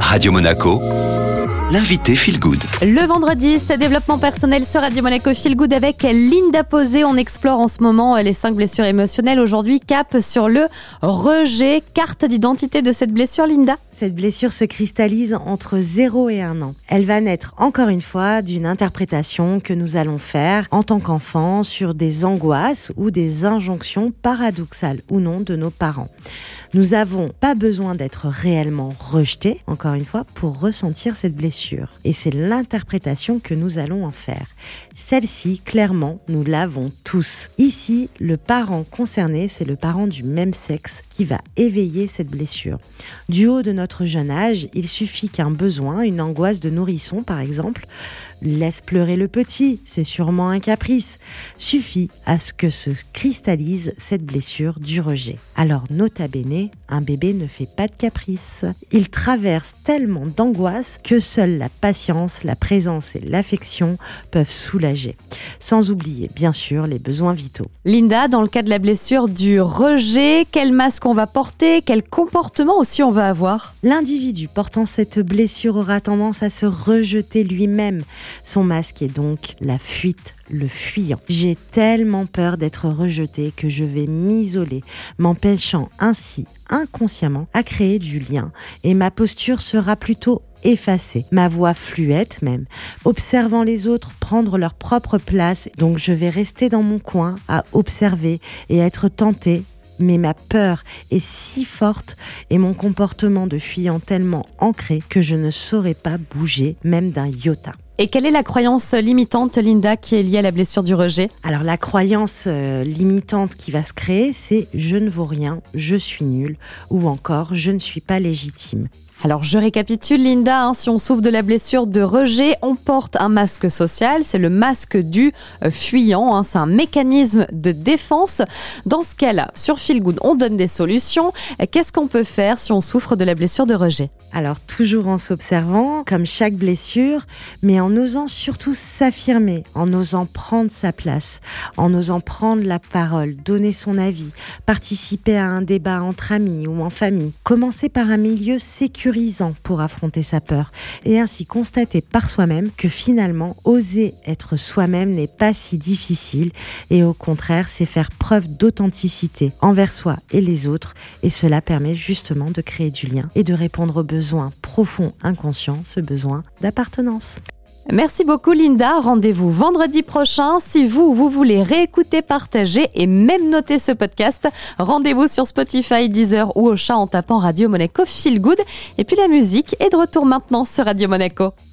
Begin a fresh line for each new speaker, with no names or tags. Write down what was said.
Radio Monaco, l'invité Feel Good.
Le vendredi, c'est développement personnel sur Radio Monaco Feel Good avec Linda Posé. On explore en ce moment les cinq blessures émotionnelles. Aujourd'hui, cap sur le rejet. Carte d'identité de cette blessure, Linda
Cette blessure se cristallise entre 0 et 1 an. Elle va naître encore une fois d'une interprétation que nous allons faire en tant qu'enfant sur des angoisses ou des injonctions paradoxales ou non de nos parents. Nous n'avons pas besoin d'être réellement rejetés, encore une fois, pour ressentir cette blessure. Et c'est l'interprétation que nous allons en faire. Celle-ci, clairement, nous l'avons tous. Ici, le parent concerné, c'est le parent du même sexe qui va éveiller cette blessure. Du haut de notre jeune âge, il suffit qu'un besoin, une angoisse de nourrisson par exemple, laisse pleurer le petit, c'est sûrement un caprice, suffit à ce que se cristallise cette blessure du rejet. Alors nota bene, un bébé ne fait pas de caprice. Il traverse tellement d'angoisse que seule la patience, la présence et l'affection peuvent soulager. Sans oublier, bien sûr, les besoins vitaux.
Linda, dans le cas de la blessure du rejet, quel masque on va porter, quel comportement aussi on va avoir?
L'individu portant cette blessure aura tendance à se rejeter lui-même. Son masque est donc la fuite le fuyant. J'ai tellement peur d'être rejeté que je vais m'isoler, m'empêchant ainsi inconsciemment à créer du lien et ma posture sera plutôt effacée, ma voix fluette même, observant les autres prendre leur propre place, donc je vais rester dans mon coin à observer et être tenté mais ma peur est si forte et mon comportement de fuyant tellement ancré que je ne saurais pas bouger même d'un iota.
Et quelle est la croyance limitante, Linda, qui est liée à la blessure du rejet?
Alors la croyance euh, limitante qui va se créer, c'est je ne vaux rien, je suis nul, ou encore je ne suis pas légitime.
Alors je récapitule Linda, hein, si on souffre de la blessure de rejet, on porte un masque social, c'est le masque du euh, fuyant, hein, c'est un mécanisme de défense. Dans ce cas-là, sur Feel Good, on donne des solutions. Qu'est-ce qu'on peut faire si on souffre de la blessure de rejet?
Alors toujours en s'observant, comme chaque blessure, mais en osant surtout s'affirmer, en osant prendre sa place, en osant prendre la parole, donner son avis, participer à un débat entre amis ou en famille. Commencer par un milieu sécurisé pour affronter sa peur et ainsi constater par soi-même que finalement oser être soi-même n'est pas si difficile et au contraire c'est faire preuve d'authenticité envers soi et les autres et cela permet justement de créer du lien et de répondre aux besoins profonds inconscients, ce besoin d'appartenance.
Merci beaucoup Linda. Rendez-vous vendredi prochain. Si vous, vous voulez réécouter, partager et même noter ce podcast, rendez-vous sur Spotify, Deezer ou au chat en tapant Radio Monaco Feel Good. Et puis la musique est de retour maintenant sur Radio Monaco.